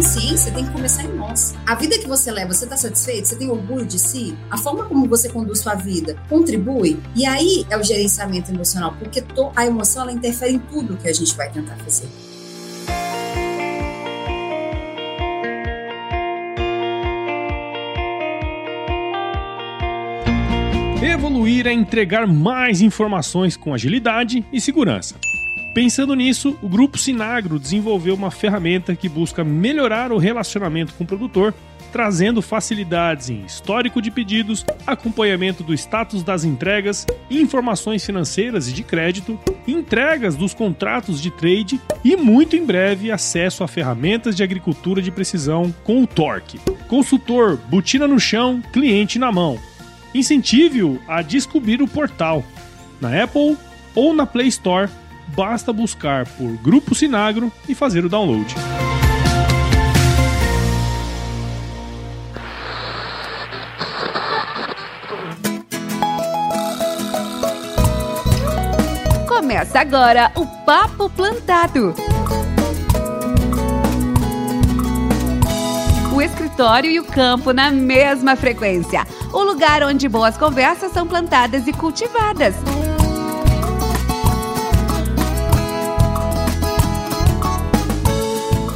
consciência tem que começar em nós. A vida que você leva, você está satisfeito? Você tem orgulho de si? A forma como você conduz sua vida contribui? E aí é o gerenciamento emocional, porque a emoção ela interfere em tudo que a gente vai tentar fazer. Evoluir é entregar mais informações com agilidade e segurança. Pensando nisso, o grupo Sinagro desenvolveu uma ferramenta que busca melhorar o relacionamento com o produtor, trazendo facilidades em histórico de pedidos, acompanhamento do status das entregas, informações financeiras e de crédito, entregas dos contratos de trade e muito em breve acesso a ferramentas de agricultura de precisão com o Torque. Consultor, botina no chão, cliente na mão. Incentive-o a descobrir o portal na Apple ou na Play Store basta buscar por Grupo Sinagro e fazer o download. Começa agora o Papo Plantado. O escritório e o campo na mesma frequência. O lugar onde boas conversas são plantadas e cultivadas.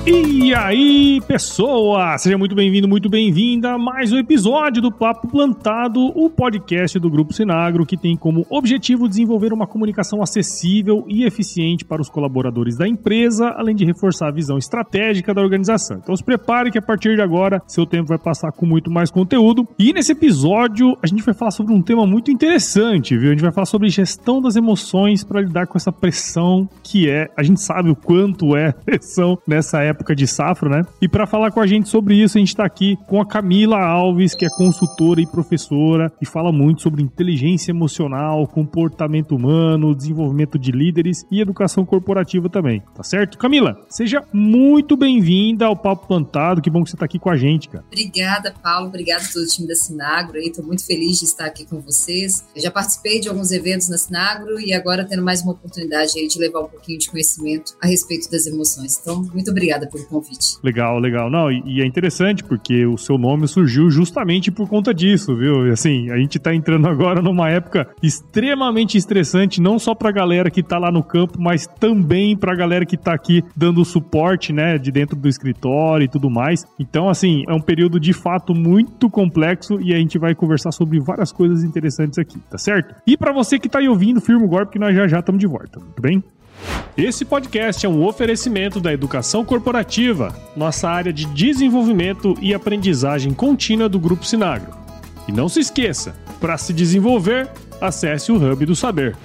E aí, pessoa! Seja muito bem-vindo, muito bem-vinda a mais um episódio do Papo Plantado, o podcast do Grupo Sinagro, que tem como objetivo desenvolver uma comunicação acessível e eficiente para os colaboradores da empresa, além de reforçar a visão estratégica da organização. Então se prepare que a partir de agora seu tempo vai passar com muito mais conteúdo. E nesse episódio a gente vai falar sobre um tema muito interessante, viu? A gente vai falar sobre gestão das emoções para lidar com essa pressão que é, a gente sabe o quanto é pressão nessa época época de safra, né? E para falar com a gente sobre isso, a gente está aqui com a Camila Alves, que é consultora e professora e fala muito sobre inteligência emocional, comportamento humano, desenvolvimento de líderes e educação corporativa também, tá certo? Camila, seja muito bem-vinda ao Papo Plantado, que bom que você está aqui com a gente, cara. Obrigada, Paulo, obrigada todo o time da Sinagro tô muito feliz de estar aqui com vocês. Eu já participei de alguns eventos na Sinagro e agora tendo mais uma oportunidade aí de levar um pouquinho de conhecimento a respeito das emoções. Então, muito obrigada obrigada pelo convite. Legal, legal. Não, e, é interessante porque o seu nome surgiu justamente por conta disso, viu? E assim, a gente tá entrando agora numa época extremamente estressante, não só pra galera que tá lá no campo, mas também pra galera que tá aqui dando suporte, né, de dentro do escritório e tudo mais. Então, assim, é um período de fato muito complexo e a gente vai conversar sobre várias coisas interessantes aqui, tá certo? E para você que tá aí ouvindo, firma o golpe que nós já já estamos de volta, tudo bem? Esse podcast é um oferecimento da Educação Corporativa, nossa área de desenvolvimento e aprendizagem contínua do Grupo Sinagro. E não se esqueça, para se desenvolver, acesse o Hub do Saber.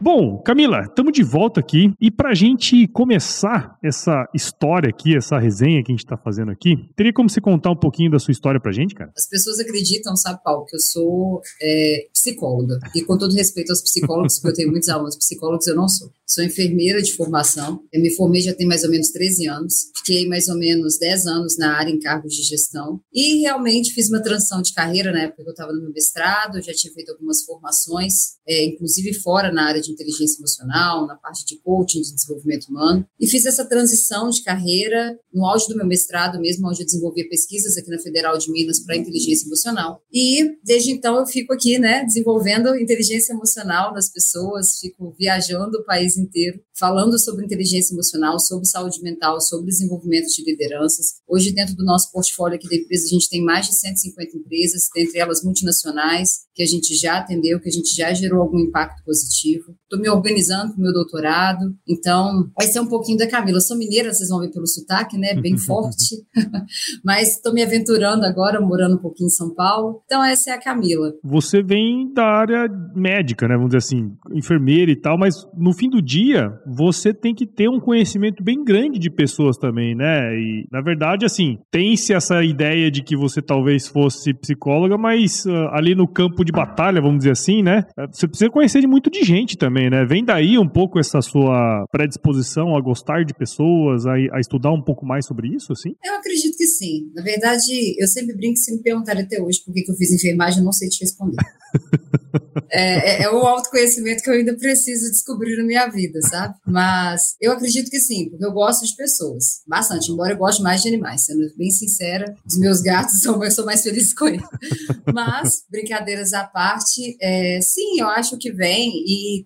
Bom, Camila, estamos de volta aqui. E para a gente começar essa história aqui, essa resenha que a gente está fazendo aqui, teria como você contar um pouquinho da sua história para a gente, cara? As pessoas acreditam, sabe, Paulo, que eu sou é, psicóloga. E com todo respeito aos psicólogos, porque eu tenho muitos alunos psicólogos, eu não sou. Sou enfermeira de formação, eu me formei já tem mais ou menos 13 anos, fiquei mais ou menos 10 anos na área em cargos de gestão. E realmente fiz uma transição de carreira na época que eu estava no meu mestrado, já tinha feito algumas formações, é, inclusive fora na área de inteligência emocional, na parte de coaching, de desenvolvimento humano, e fiz essa transição de carreira no auge do meu mestrado mesmo, onde eu desenvolvia pesquisas aqui na Federal de Minas para inteligência emocional. E desde então eu fico aqui, né, desenvolvendo inteligência emocional nas pessoas, fico viajando o país inteiro, falando sobre inteligência emocional, sobre saúde mental, sobre desenvolvimento de lideranças. Hoje, dentro do nosso portfólio aqui da empresa, a gente tem mais de 150 empresas, dentre elas multinacionais, que a gente já atendeu, que a gente já gerou algum impacto positivo. Estou me organizando para o meu doutorado. Então, vai ser um pouquinho da Camila. Eu sou mineira, vocês vão ver pelo sotaque, né? Bem forte. Mas estou me aventurando agora, morando um pouquinho em São Paulo. Então, essa é a Camila. Você vem da área médica, né? Vamos dizer assim, enfermeira e tal, mas no fim do dia, você tem que ter um conhecimento bem grande de pessoas também, né? E, na verdade, assim, tem-se essa ideia de que você talvez fosse psicóloga, mas uh, ali no campo de batalha, vamos dizer assim, né? Você precisa conhecer de muito de gente também também, né? Vem daí um pouco essa sua predisposição a gostar de pessoas, a, a estudar um pouco mais sobre isso, assim? Eu acredito que sim. Na verdade, eu sempre brinco se me perguntarem até hoje por que, que eu fiz enfermagem, eu não sei te responder. É, é, é o autoconhecimento que eu ainda preciso descobrir na minha vida, sabe? Mas eu acredito que sim, porque eu gosto de pessoas, bastante, embora eu goste mais de animais, sendo bem sincera, os meus gatos são, eu sou mais feliz com eles. Mas, brincadeiras à parte, é, sim, eu acho que vem e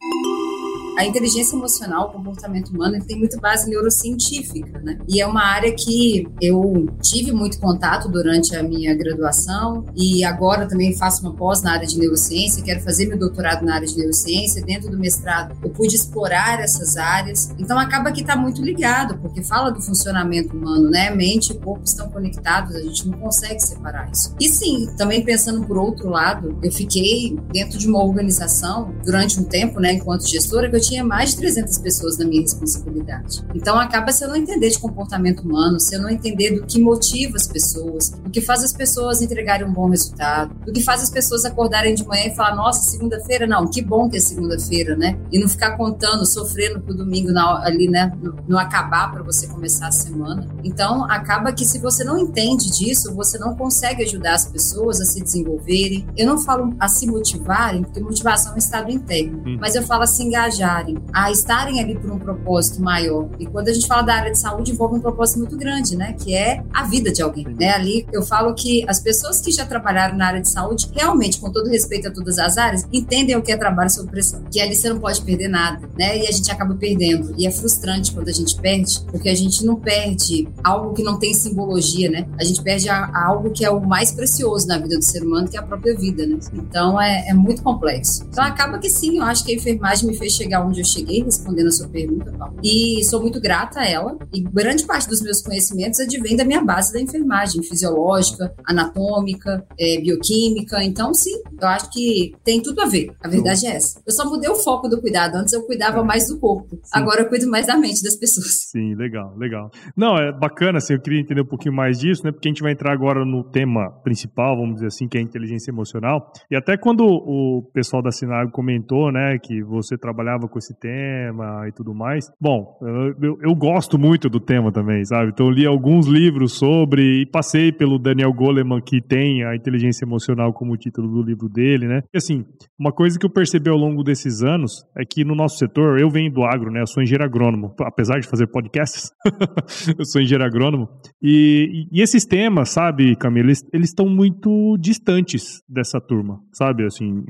a inteligência emocional, o comportamento humano, ele tem muito base neurocientífica, né? E é uma área que eu tive muito contato durante a minha graduação e agora também faço uma pós na área de neurociência, quero fazer meu doutorado na área de neurociência. Dentro do mestrado, eu pude explorar essas áreas. Então acaba que está muito ligado, porque fala do funcionamento humano, né? Mente e corpo estão conectados, a gente não consegue separar isso. E sim, também pensando por outro lado, eu fiquei dentro de uma organização durante um tempo, né, enquanto gestora, que eu tinha mais de 300 pessoas na minha responsabilidade. Então acaba se eu não entender de comportamento humano, se eu não entender do que motiva as pessoas, do que faz as pessoas entregarem um bom resultado, do que faz as pessoas acordarem de manhã e falar, nossa, segunda-feira não, que bom que é segunda-feira, né? E não ficar contando, sofrendo pro domingo na, ali, né, no, no acabar para você começar a semana. Então acaba que se você não entende disso, você não consegue ajudar as pessoas a se desenvolverem. Eu não falo a se motivarem, porque motivação é um estado interno, hum. mas eu falo a se engajar a estarem ali por um propósito maior. E quando a gente fala da área de saúde, envolve um propósito muito grande, né? Que é a vida de alguém. Né? Ali eu falo que as pessoas que já trabalharam na área de saúde, realmente, com todo respeito a todas as áreas, entendem o que é trabalho sob pressão. Que ali você não pode perder nada, né? E a gente acaba perdendo. E é frustrante quando a gente perde, porque a gente não perde algo que não tem simbologia, né? A gente perde a, a algo que é o mais precioso na vida do ser humano, que é a própria vida, né? Então é, é muito complexo. Então acaba que sim, eu acho que a enfermagem me fez chegar onde eu cheguei respondendo a sua pergunta, Paulo. E sou muito grata a ela. E grande parte dos meus conhecimentos advém da minha base da enfermagem, fisiológica, anatômica, é, bioquímica. Então, sim, eu acho que tem tudo a ver. A verdade é essa. Eu só mudei o foco do cuidado. Antes eu cuidava é. mais do corpo. Sim. Agora eu cuido mais da mente das pessoas. Sim, legal, legal. Não, é bacana, assim, eu queria entender um pouquinho mais disso, né? Porque a gente vai entrar agora no tema principal, vamos dizer assim, que é a inteligência emocional. E até quando o pessoal da Sinago comentou, né, que você trabalhava com esse tema e tudo mais. Bom, eu, eu, gosto muito do tema também, sabe? Então li alguns livros sobre e passei pelo Daniel Goleman, que tem a inteligência emocional como título do livro dele, né? E assim, uma coisa que eu percebi ao longo desses anos é que no nosso setor, eu venho do agro, né? Eu sou engenheiro agrônomo, apesar de fazer podcasts, eu sou engenheiro agrônomo. E, e, esses temas, sabe, Camila, eles estão muito distantes dessa turma, sabe? Assim,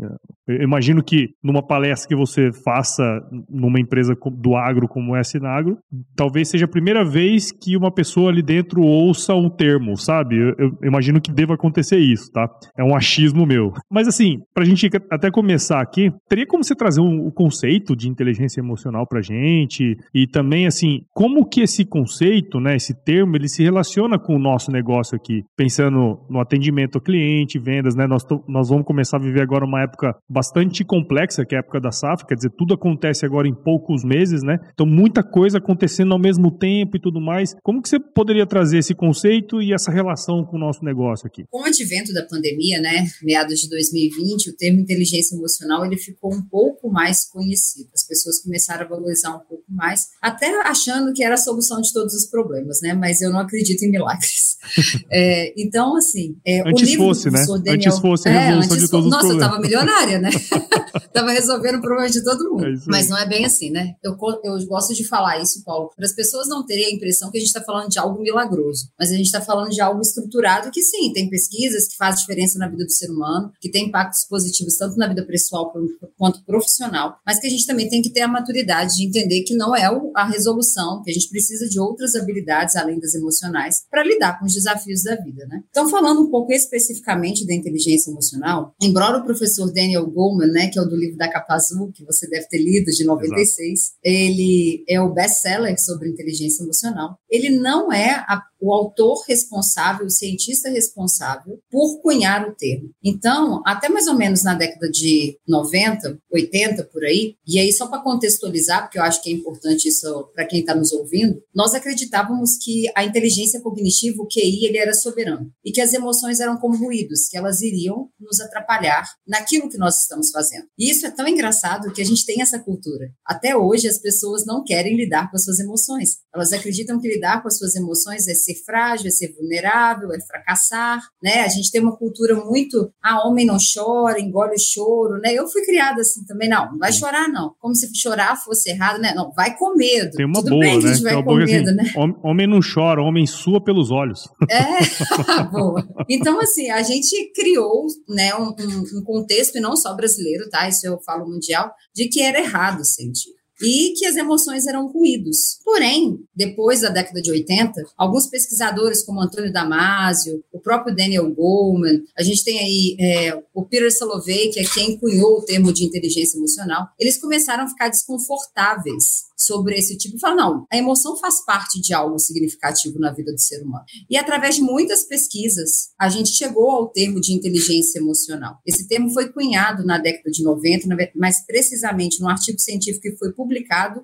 eu imagino que numa palestra que você faça numa empresa do agro como é a Sinagro, talvez seja a primeira vez que uma pessoa ali dentro ouça um termo, sabe? Eu, eu imagino que deva acontecer isso, tá? É um achismo meu. Mas assim, pra gente até começar aqui, teria como você trazer o um, um conceito de inteligência emocional pra gente? E também, assim, como que esse conceito, né, esse termo, ele se relaciona com o nosso negócio aqui? Pensando no atendimento ao cliente, vendas, né? Nós, nós vamos começar a viver agora uma época bastante complexa, que é a época da safra, quer dizer, tudo acontece agora em poucos meses, né? Então, muita coisa acontecendo ao mesmo tempo e tudo mais. Como que você poderia trazer esse conceito e essa relação com o nosso negócio aqui? Com o advento da pandemia, né, meados de 2020, o termo inteligência emocional ele ficou um pouco mais conhecido. As pessoas começaram a valorizar um pouco mais, até achando que era a solução de todos os problemas, né? Mas eu não acredito em milagres. é, então, assim, é, antes o livro fosse, né? Daniel, antes fosse a resolução é, de todos os problemas. Nossa, eu tava milionária, né? tava resolvendo o problema de todo mundo. É Mas não é bem assim, né? Eu, eu gosto de falar isso, Paulo, para as pessoas não terem a impressão que a gente está falando de algo milagroso, mas a gente está falando de algo estruturado que sim, tem pesquisas que fazem diferença na vida do ser humano, que tem impactos positivos tanto na vida pessoal quanto profissional, mas que a gente também tem que ter a maturidade de entender que não é a resolução, que a gente precisa de outras habilidades além das emocionais para lidar com os desafios da vida, né? Então, falando um pouco especificamente da inteligência emocional, embora o professor Daniel Goleman, né, que é o do livro da Capa Azul, que você deve ter lido de 96, Exato. ele é o best-seller sobre inteligência emocional. Ele não é a o autor responsável, o cientista responsável por cunhar o termo. Então, até mais ou menos na década de 90, 80 por aí, e aí só para contextualizar, porque eu acho que é importante isso para quem está nos ouvindo, nós acreditávamos que a inteligência cognitiva, o QI, ele era soberano e que as emoções eram como ruídos, que elas iriam nos atrapalhar naquilo que nós estamos fazendo. E isso é tão engraçado que a gente tem essa cultura. Até hoje, as pessoas não querem lidar com as suas emoções. Elas acreditam que lidar com as suas emoções é ser frágil, é ser vulnerável, é fracassar, né? A gente tem uma cultura muito, ah, homem não chora, engole o choro, né? Eu fui criada assim também, não, não vai chorar não. Como se chorar fosse errado, né? Não, vai com medo. Tem uma Tudo boa, bem que né? a gente vai com boa medo, assim, né? hom- Homem não chora, homem sua pelos olhos. É, boa. Então, assim, a gente criou né, um- um contexto, e não só brasileiro, tá? Isso eu falo mundial, de que era errado sentir. E que as emoções eram ruídos. Porém, depois da década de 80, alguns pesquisadores, como Antônio Damasio, o próprio Daniel Goleman, a gente tem aí é, o Peter Salovey, que é quem cunhou o termo de inteligência emocional, eles começaram a ficar desconfortáveis sobre esse tipo. Falaram, não, a emoção faz parte de algo significativo na vida do ser humano. E através de muitas pesquisas, a gente chegou ao termo de inteligência emocional. Esse termo foi cunhado na década de 90, na ve- mais precisamente num artigo científico que foi publicado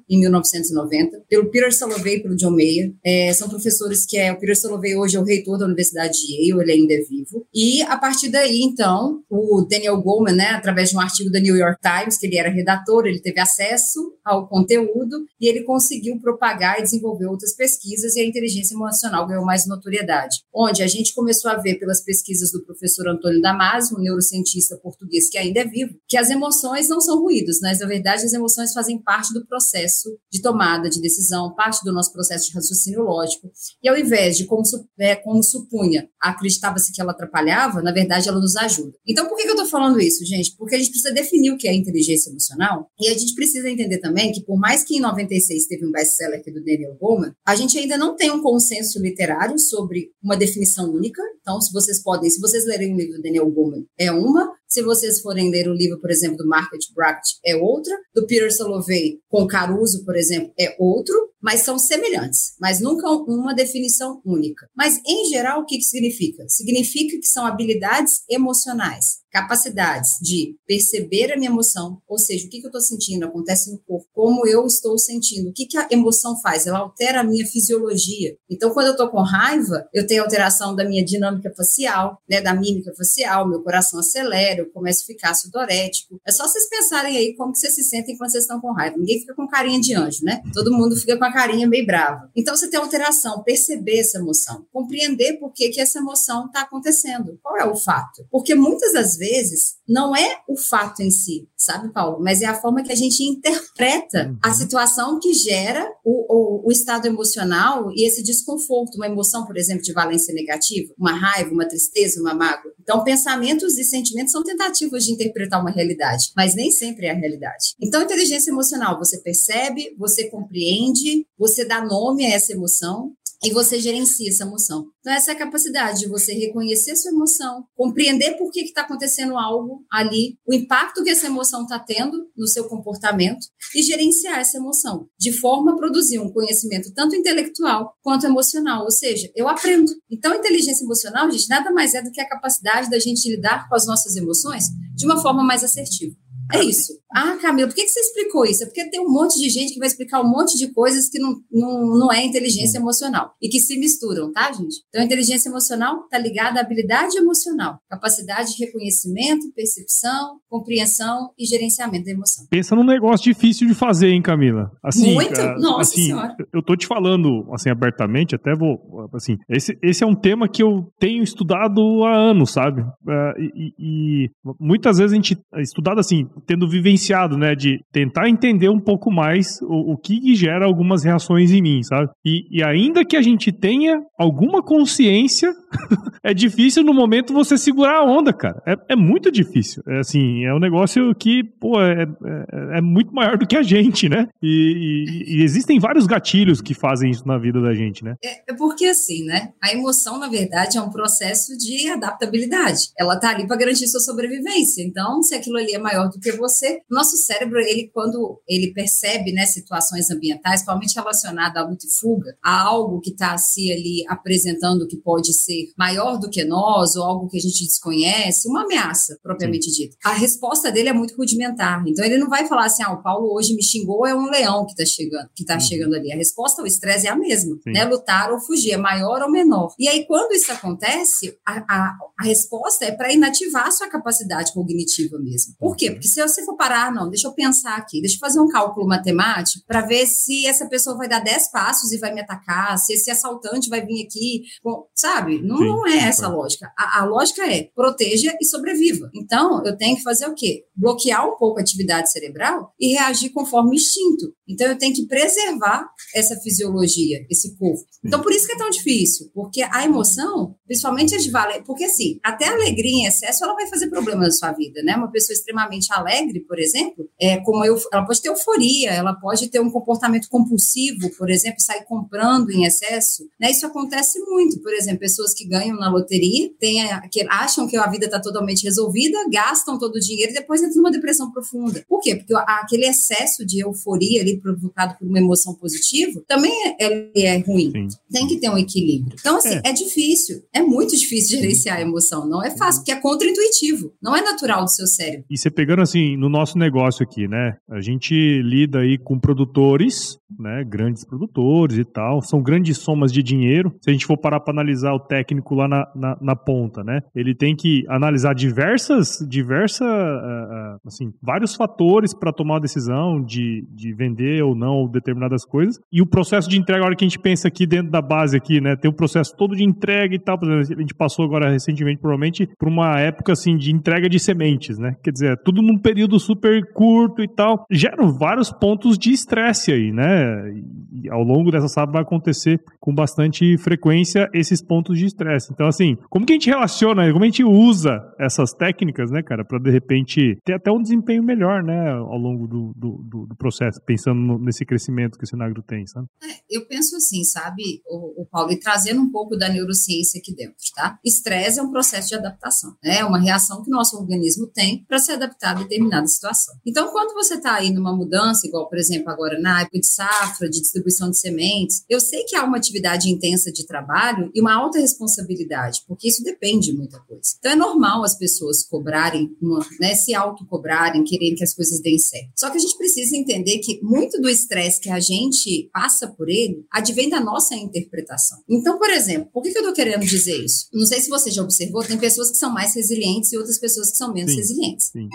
em 1990 pelo Peter Salovey e pelo John Mayer. É, são professores que é o Peter Salovey hoje é o reitor da Universidade de Yale, ele ainda é vivo. E a partir daí, então, o Daniel Goleman, né, através de um artigo da New York Times, que ele era redator, ele teve acesso ao conteúdo e ele conseguiu propagar e desenvolver outras pesquisas e a inteligência emocional ganhou mais notoriedade. Onde a gente começou a ver pelas pesquisas do professor Antônio Damasio, um neurocientista português que ainda é vivo, que as emoções não são ruídos, mas na verdade as emoções fazem parte do processo de tomada de decisão, parte do nosso processo de raciocínio lógico. E ao invés de, como, é, como supunha, acreditava-se que ela atrapalhava, na verdade ela nos ajuda. Então por que, que eu estou falando isso, gente? Porque a gente precisa definir o que é inteligência emocional e a gente precisa entender também que, por mais que em 96 teve um best-seller aqui do Daniel Goleman, a gente ainda não tem um consenso literário sobre uma definição única. Então, se vocês podem, se vocês lerem o livro do Daniel Goleman, é uma. Se vocês forem ler o livro, por exemplo, do Market Bracket, é outra. Do Peter Salovey com Caruso, por exemplo, é outro. Mas são semelhantes, mas nunca uma definição única. Mas, em geral, o que, que significa? Significa que são habilidades emocionais, capacidades de perceber a minha emoção, ou seja, o que, que eu estou sentindo, acontece no corpo, como eu estou sentindo, o que, que a emoção faz? Ela altera a minha fisiologia. Então, quando eu estou com raiva, eu tenho alteração da minha dinâmica facial, né, da mímica facial, meu coração acelera, eu começo a ficar sudorético. É só vocês pensarem aí como que vocês se sentem quando vocês estão com raiva. Ninguém fica com carinha de anjo, né? Todo mundo fica com a carinha meio brava. Então, você tem alteração, perceber essa emoção, compreender por que, que essa emoção está acontecendo. Qual é o fato? Porque muitas das vezes não é o fato em si, sabe, Paulo? Mas é a forma que a gente interpreta a situação que gera o, o, o estado emocional e esse desconforto. Uma emoção, por exemplo, de valência negativa, uma raiva, uma tristeza, uma mágoa. Então, pensamentos e sentimentos são tentativas de interpretar uma realidade, mas nem sempre é a realidade. Então, inteligência emocional, você percebe, você compreende, você dá nome a essa emoção, e você gerencia essa emoção. Então, essa é a capacidade de você reconhecer sua emoção, compreender por que está acontecendo algo ali, o impacto que essa emoção está tendo no seu comportamento e gerenciar essa emoção, de forma a produzir um conhecimento tanto intelectual quanto emocional. Ou seja, eu aprendo. Então, inteligência emocional, gente, nada mais é do que a capacidade da gente lidar com as nossas emoções de uma forma mais assertiva. É isso. Ah, Camila, por que, que você explicou isso? É porque tem um monte de gente que vai explicar um monte de coisas que não, não, não é inteligência emocional e que se misturam, tá, gente? Então, a inteligência emocional está ligada à habilidade emocional, capacidade de reconhecimento, percepção, compreensão e gerenciamento da emoção. Pensa num negócio difícil de fazer, hein, Camila? Assim, Muito? ah, Nossa assim, Senhora. eu tô te falando, assim, abertamente, até vou, assim, esse, esse é um tema que eu tenho estudado há anos, sabe? Ah, e, e muitas vezes a gente, estudado assim, tendo vivenciado, né, de tentar entender um pouco mais o, o que gera algumas reações em mim, sabe? E, e ainda que a gente tenha alguma consciência, é difícil no momento você segurar a onda, cara. É, é muito difícil. É assim, é um negócio que, pô, é, é, é muito maior do que a gente, né? E, e- e existem vários gatilhos que fazem isso na vida da gente, né? É, é porque assim, né? A emoção, na verdade, é um processo de adaptabilidade. Ela tá ali para garantir sua sobrevivência. Então, se aquilo ali é maior do que você, nosso cérebro, ele quando ele percebe, né, situações ambientais, principalmente relacionadas a luta e fuga, a algo que está se ali apresentando que pode ser ser maior do que nós ou algo que a gente desconhece, uma ameaça propriamente dita. A resposta dele é muito rudimentar. Então ele não vai falar assim: "Ah, o Paulo hoje me xingou, é um leão que está chegando, que tá uhum. chegando ali". A resposta ao estresse é a mesma, Sim. né? Lutar ou fugir, é maior ou menor. E aí quando isso acontece, a, a, a resposta é para inativar a sua capacidade cognitiva mesmo. Por quê? Porque se você for parar, não, deixa eu pensar aqui, deixa eu fazer um cálculo matemático para ver se essa pessoa vai dar 10 passos e vai me atacar, se esse assaltante vai vir aqui, bom, sabe? Não, não é essa a lógica. A, a lógica é proteja e sobreviva. Então, eu tenho que fazer o quê? Bloquear um pouco a atividade cerebral e reagir conforme instinto. Então, eu tenho que preservar essa fisiologia, esse corpo. Então, por isso que é tão difícil, porque a emoção, principalmente a de valer, porque assim, até a alegria em excesso, ela vai fazer problema na sua vida, né? Uma pessoa extremamente alegre, por exemplo, é como eu, ela pode ter euforia, ela pode ter um comportamento compulsivo, por exemplo, sair comprando em excesso, né? Isso acontece muito, por exemplo, pessoas que ganham na loteria, tem a, que acham que a vida está totalmente resolvida, gastam todo o dinheiro e depois entram numa depressão profunda. Por quê? Porque aquele excesso de euforia ali provocado por uma emoção positiva também é, é ruim. Sim. Tem que ter um equilíbrio. Então, assim, é. é difícil, é muito difícil gerenciar a emoção. Não é fácil, porque é contraintuitivo, não é natural do seu cérebro. E você pegando assim, no nosso negócio aqui, né? A gente lida aí com produtores, né? Grandes produtores e tal. São grandes somas de dinheiro. Se a gente for parar para analisar o técnico lá na, na, na, ponta, né? Ele tem que analisar diversas, diversas, uh, assim, vários fatores para tomar a decisão de, de vender ou não determinadas coisas. E o processo de entrega, a hora que a gente pensa aqui dentro da base aqui, né? Tem um processo todo de entrega e tal. A gente passou agora recentemente, provavelmente, por uma época assim de entrega de sementes, né? Quer dizer, tudo num período super curto e tal. Geram vários pontos de estresse aí, né? E ao longo dessa sábado vai acontecer com bastante frequência esses pontos de estresse. Então, assim, como que a gente relaciona, como a gente usa essas técnicas, né, cara, para de repente ter até um desempenho melhor, né, ao longo do, do, do processo, pensando nesse crescimento que o Sinagro tem, sabe? É, eu penso assim, sabe, o, o Paulo, e trazendo um pouco da neurociência aqui dentro, tá? Estresse é um processo de adaptação, né? É uma reação que nosso organismo tem para se adaptar a determinada situação. Então, quando você está aí numa mudança, igual, por exemplo, agora na época de safra, de distribuição de sementes, eu sei que há uma atividade intensa de trabalho e uma alta responsabilidade, porque isso depende de muita coisa. Então, é normal as pessoas cobrarem, uma, né, se autocobrarem, quererem que as coisas deem certo. Só que a gente precisa entender que muito do estresse que a gente passa por ele advém da nossa interpretação. Então, por exemplo, por que, que eu estou querendo dizer isso? Não sei se você já observou, tem pessoas que são mais resilientes e outras pessoas que são menos sim, resilientes. Sim.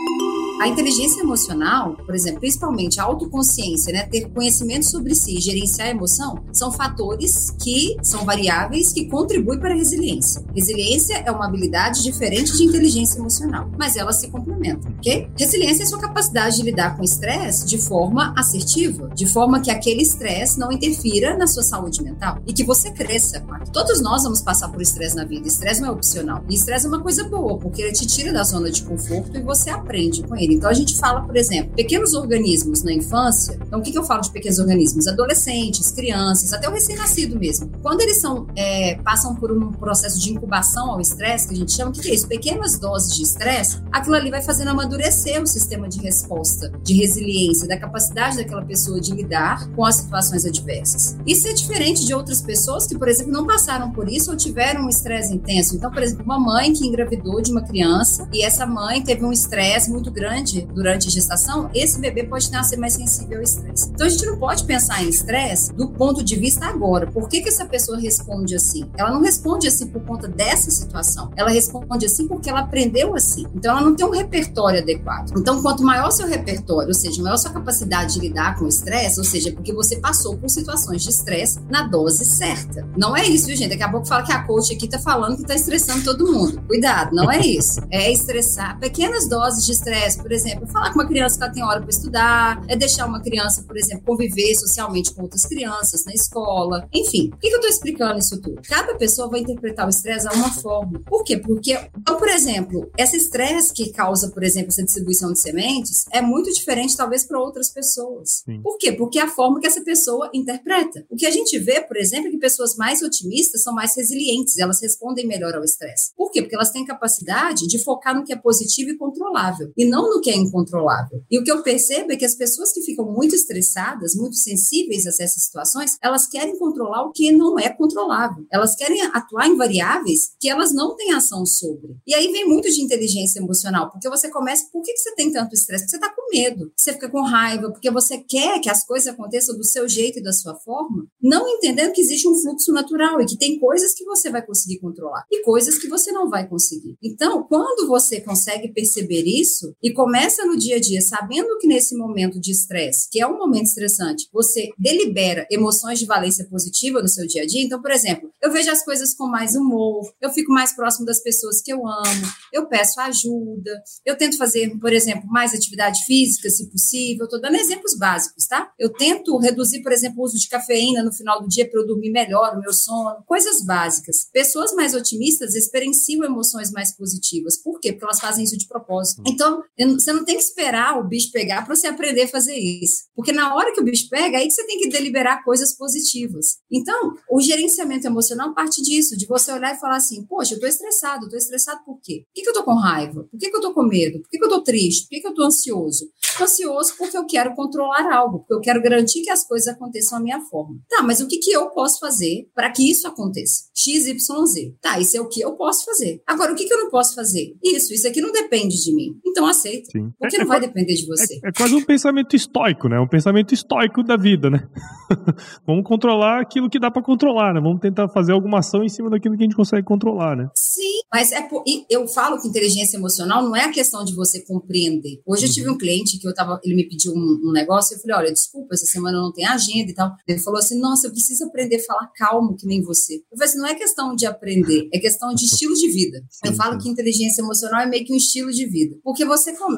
A inteligência emocional, por exemplo, principalmente a autoconsciência, né, ter conhecimento sobre si, gerenciar a emoção, são fatores que são variáveis que contribuem para a resiliência. Resiliência é uma habilidade diferente de inteligência emocional, mas elas se complementam, ok? Resiliência é sua capacidade de lidar com estresse de forma assertiva, de forma que aquele estresse não interfira na sua saúde mental e que você cresça. Todos nós vamos passar por estresse na vida. Estresse não é opcional. E estresse é uma coisa boa, porque ele te tira da zona de conforto e você aprende com ele. Então a gente fala, por exemplo, pequenos organismos na infância. Então o que, que eu falo de pequenos organismos? Adolescentes, crianças, até o recém-nascido mesmo. Quando eles são, é, passam por um processo de incubação ao estresse, que a gente chama, o que, que é isso? Pequenas doses de estresse, aquilo ali vai fazendo amadurecer o sistema de resposta, de resiliência, da capacidade daquela pessoa de lidar com as situações adversas. Isso é diferente de outras pessoas que, por exemplo, não passaram por isso ou tiveram um estresse intenso. Então, por exemplo, uma mãe que engravidou de uma criança e essa mãe teve um estresse muito grande durante a gestação, esse bebê pode nascer mais sensível ao estresse. Então, a gente não pode pensar em estresse do ponto de vista agora. Por que, que essa pessoa responde assim? Ela não responde assim por conta dessa situação. Ela responde assim porque ela aprendeu assim. Então, ela não tem um repertório adequado. Então, quanto maior seu repertório, ou seja, maior sua capacidade de lidar com o estresse, ou seja, porque você passou por situações de estresse na dose certa. Não é isso, viu, gente? Daqui a pouco fala que a coach aqui tá falando que tá estressando todo mundo. Cuidado, não é isso. É estressar. Pequenas doses de estresse, por exemplo, falar com uma criança que ela tem hora para estudar, é deixar uma criança, por exemplo, conviver socialmente com outras crianças na escola. Enfim, por que, que eu tô explicando isso tudo? Cada pessoa vai interpretar o estresse a uma forma. Por quê? Porque, então, por exemplo, esse estresse que causa, por exemplo, essa distribuição de sementes é muito diferente, talvez, para outras pessoas. Sim. Por quê? Porque é a forma que essa pessoa interpreta. O que a gente vê, por exemplo, é que pessoas mais otimistas são mais resilientes, elas respondem melhor ao estresse. Por quê? Porque elas têm capacidade de focar no que é positivo e controlável, e não no que é incontrolável. E o que eu percebo é que as pessoas que ficam muito estressadas, muito sensíveis a essas situações, elas querem controlar o que não é controlável. Elas querem atuar em variáveis que elas não têm ação sobre. E aí vem muito de inteligência emocional, porque você começa, por que, que você tem tanto estresse? Porque você está com medo, você fica com raiva, porque você quer que as coisas aconteçam do seu jeito e da sua forma, não entendendo que existe um fluxo natural e que tem coisas que você vai conseguir controlar e coisas que você não vai conseguir. Então, quando você consegue perceber isso e começa no dia a dia sabendo que nesse momento de estresse, que é um momento estressante, você delibera emoções de valência positiva no seu dia a dia. Então, por exemplo, eu vejo as coisas com mais humor, eu fico mais próximo das pessoas que eu amo, eu peço ajuda, eu tento fazer, por exemplo, mais atividade física, se possível. Estou dando exemplos básicos, tá? Eu tento reduzir, por exemplo, o uso de cafeína no final do dia para eu dormir melhor, o meu sono, coisas básicas. Pessoas mais otimistas experienciam emoções mais positivas. Por quê? Porque elas fazem isso de propósito. Então, você não tem que esperar o bicho pegar para você aprender a fazer isso. Porque na hora que o bicho pega, aí que você tem que deliberar coisas positivas. Então, o gerenciamento emocional parte disso, de você olhar e falar assim, poxa, eu tô estressado, tô estressado por quê? Por que, que eu tô com raiva? Por que, que eu tô com medo? Por que, que eu tô triste? Por que, que eu tô ansioso? Tô ansioso porque eu quero controlar algo, porque eu quero garantir que as coisas aconteçam à minha forma. Tá, mas o que, que eu posso fazer para que isso aconteça? X, Y, Z. Tá, isso é o que eu posso fazer. Agora, o que, que eu não posso fazer? Isso, isso aqui não depende de mim. Então aceita. Sim. Porque é, não é, vai depender de você. É, é, quase um pensamento estoico, né? Um pensamento estoico da vida, né? Vamos controlar aquilo que dá para controlar, né? Vamos tentar fazer alguma ação em cima daquilo que a gente consegue controlar, né? Sim, mas é por, eu falo que inteligência emocional não é a questão de você compreender. Hoje eu tive um cliente que eu tava, ele me pediu um, um negócio, eu falei, olha, desculpa, essa semana não tem agenda e tal. Ele falou assim, nossa, eu preciso aprender a falar calmo que nem você. Eu falei assim, não é questão de aprender, é questão de estilo de vida. Sim, eu falo sim. que inteligência emocional é meio que um estilo de vida, porque você começa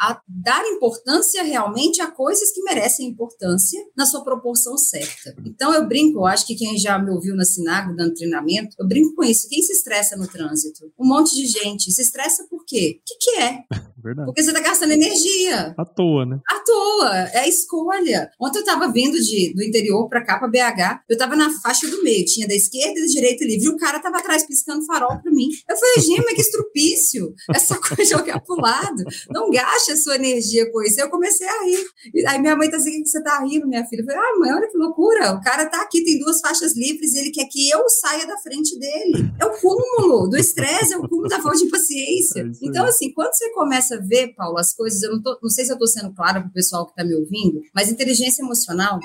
a dar importância realmente a coisas que merecem importância na sua proporção certa. Então eu brinco, eu acho que quem já me ouviu na Sinago dando treinamento, eu brinco com isso. Quem se estressa no trânsito? Um monte de gente. Se estressa por quê? O que, que é? Verdade. Porque você está gastando energia. À toa, né? À toa. É a escolha. Ontem eu estava vindo de, do interior para cá, para BH. Eu estava na faixa do meio. Tinha da esquerda e da direita livre. E o cara estava atrás piscando farol para mim. Eu falei, gente, mas que estrupício. Essa coisa jogar pro lado. Não gaste a sua energia com isso. Eu comecei a rir. Aí minha mãe tá assim, você tá rindo, minha filha? Eu falei, ah, mãe, olha que loucura. O cara tá aqui, tem duas faixas livres e ele quer que eu saia da frente dele. É o cúmulo do estresse, é o cúmulo da falta de paciência. É então, assim, quando você começa a ver, Paulo, as coisas, eu não, tô, não sei se eu estou sendo clara para o pessoal que está me ouvindo, mas inteligência emocional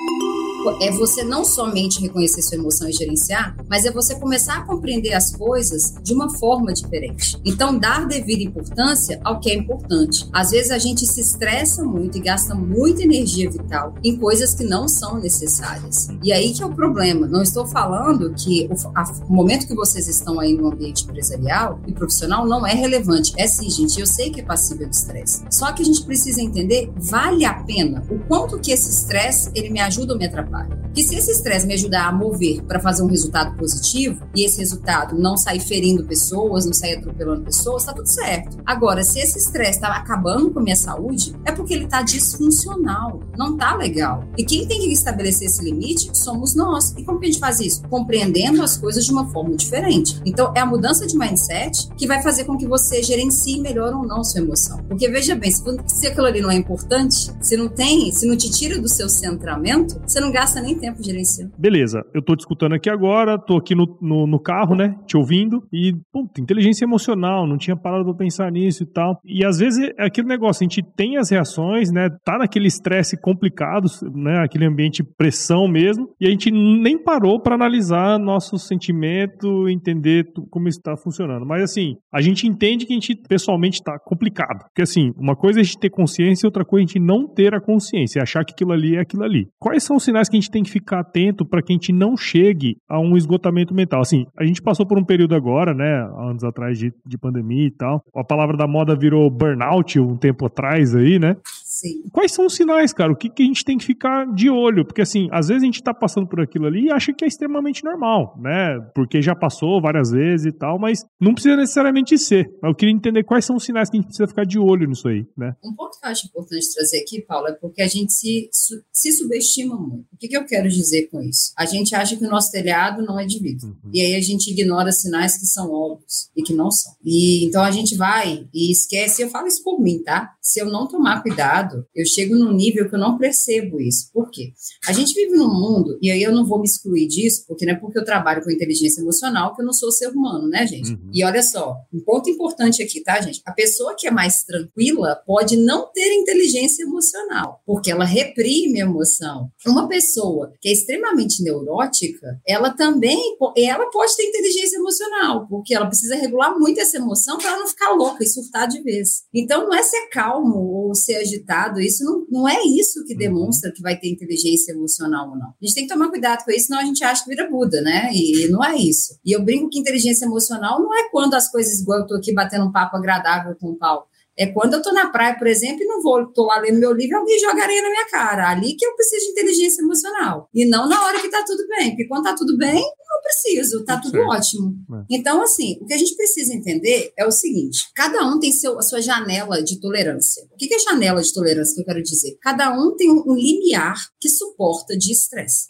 é você não somente reconhecer sua emoção e gerenciar, mas é você começar a compreender as coisas de uma forma diferente. Então, dar devida importância ao que é importante. Às vezes a gente se estressa muito e gasta muita energia vital em coisas que não são necessárias. E aí que é o problema. Não estou falando que o, a, o momento que vocês estão aí no ambiente empresarial e profissional não é relevante. É sim, gente. Eu sei que é passível de estresse. Só que a gente precisa entender, vale a pena o quanto que esse estresse ele me ajuda ou me atrapalha trabalho. Que se esse estresse me ajudar a mover para fazer um resultado positivo e esse resultado não sair ferindo pessoas, não sair atropelando pessoas, tá tudo certo. Agora, se esse estresse tá acabando com a minha saúde, é porque ele tá disfuncional, não tá legal. E quem tem que estabelecer esse limite somos nós. E como que a gente faz isso? Compreendendo as coisas de uma forma diferente. Então, é a mudança de mindset que vai fazer com que você gerencie melhor ou não sua emoção. Porque veja bem, se aquilo ali não é importante, se não tem, se não te tira do seu centramento, você não gasta nem tempo gerenciando. Beleza, eu tô te escutando aqui agora, tô aqui no, no, no carro, né, te ouvindo, e, puta, inteligência emocional, não tinha parado pra pensar nisso e tal. E às vezes é aquele negócio, a gente tem as reações, né, tá naquele estresse complicado, né, aquele ambiente pressão mesmo, e a gente nem parou para analisar nosso sentimento, entender como isso tá funcionando. Mas assim, a gente entende que a gente pessoalmente tá complicado. Porque assim, uma coisa é a gente ter consciência, outra coisa é a gente não ter a consciência, achar que aquilo ali é aquilo ali. Quais são os sinais que a gente tem que ficar atento para que a gente não chegue a um esgotamento mental? Assim, a gente passou por um período agora, né, anos atrás de, de pandemia e tal. A palavra da moda virou burnout um tempo atrás aí, né? Sim. Quais são os sinais, cara? O que, que a gente tem que ficar de olho? Porque, assim, às vezes a gente tá passando por aquilo ali e acha que é extremamente normal, né? Porque já passou várias vezes e tal, mas não precisa necessariamente ser. Eu queria entender quais são os sinais que a gente precisa ficar de olho nisso aí, né? Um ponto que eu acho importante trazer aqui, Paulo, é porque a gente se, se subestima muito. O que, que eu quero dizer com isso? A gente acha que o nosso telhado não é de vidro. Uhum. E aí a gente ignora sinais que são óbvios e que não são. E então a gente vai e esquece, eu falo isso por mim, tá? Se eu não tomar cuidado, eu chego num nível que eu não percebo isso. Por quê? A gente vive num mundo, e aí eu não vou me excluir disso, porque não é porque eu trabalho com inteligência emocional que eu não sou ser humano, né, gente? Uhum. E olha só, um ponto importante aqui, tá, gente? A pessoa que é mais tranquila pode não ter inteligência emocional, porque ela reprime a emoção. Uma pessoa que é extremamente neurótica, ela também ela pode ter inteligência emocional, porque ela precisa regular muito essa emoção para não ficar louca e surtar de vez. Então, não é ser calmo ou ser agitado, isso não, não é isso que uhum. demonstra que vai ter inteligência emocional ou não. A gente tem que tomar cuidado com isso, senão a gente acha que vira Buda, né? E não é isso. E eu brinco que inteligência emocional não é quando as coisas, igual eu tô aqui batendo um papo agradável com o Paulo. É quando eu estou na praia, por exemplo, e não vou, estou lá lendo meu livro, alguém joga areia na minha cara. Ali que eu preciso de inteligência emocional. E não na hora que está tudo bem. Porque quando está tudo bem, preciso, está tudo certo. ótimo. É. Então, assim, o que a gente precisa entender é o seguinte: cada um tem seu, a sua janela de tolerância. O que é janela de tolerância que eu quero dizer? Cada um tem um limiar que suporta de estresse.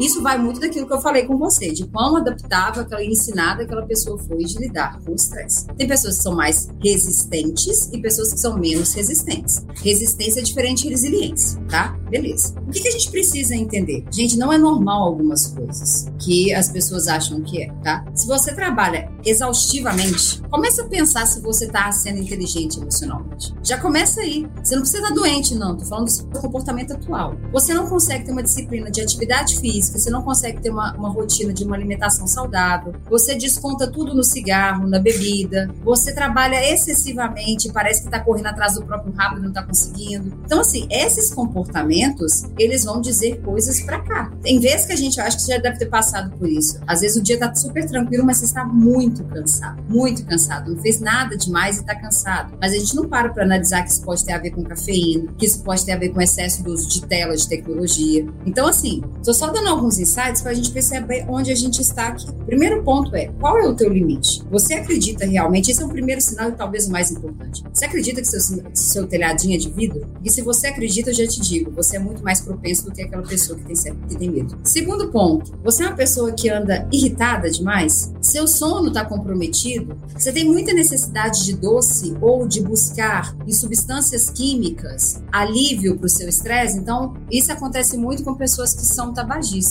Isso vai muito daquilo que eu falei com você, de quão adaptável, aquela ensinada aquela pessoa foi de lidar com o estresse. Tem pessoas que são mais resistentes e pessoas que são menos resistentes. Resistência é diferente de resiliência, tá? Beleza. O que, que a gente precisa entender? Gente, não é normal algumas coisas que as pessoas acham que é, tá? Se você trabalha exaustivamente, começa a pensar se você tá sendo inteligente emocionalmente. Já começa aí. Você não precisa estar doente, não. Tô falando do seu comportamento atual. Você não consegue ter uma disciplina de atividade física, você não consegue ter uma, uma rotina de uma alimentação saudável, você desconta tudo no cigarro, na bebida, você trabalha excessivamente, parece que tá correndo atrás do próprio rabo e não tá conseguindo. Então, assim, esses comportamentos eles vão dizer coisas para cá. Tem vezes que a gente acha que já deve ter passado por isso. Às vezes o dia tá super tranquilo, mas você está muito cansado, muito cansado. Não fez nada demais e tá cansado. Mas a gente não para para analisar que isso pode ter a ver com cafeína, que isso pode ter a ver com excesso do uso de tela, de tecnologia. Então, assim, tô só dando alguns insights para a gente perceber onde a gente está aqui. Primeiro ponto é, qual é o teu limite? Você acredita realmente? Esse é o primeiro sinal e talvez o mais importante. Você acredita que seu, seu telhadinho é de vidro? E se você acredita, eu já te digo, você é muito mais propenso do que aquela pessoa que tem, que tem medo. Segundo ponto, você é uma pessoa que anda irritada demais? Seu sono está comprometido? Você tem muita necessidade de doce ou de buscar em substâncias químicas alívio para o seu estresse? Então, isso acontece muito com pessoas que são tabagistas.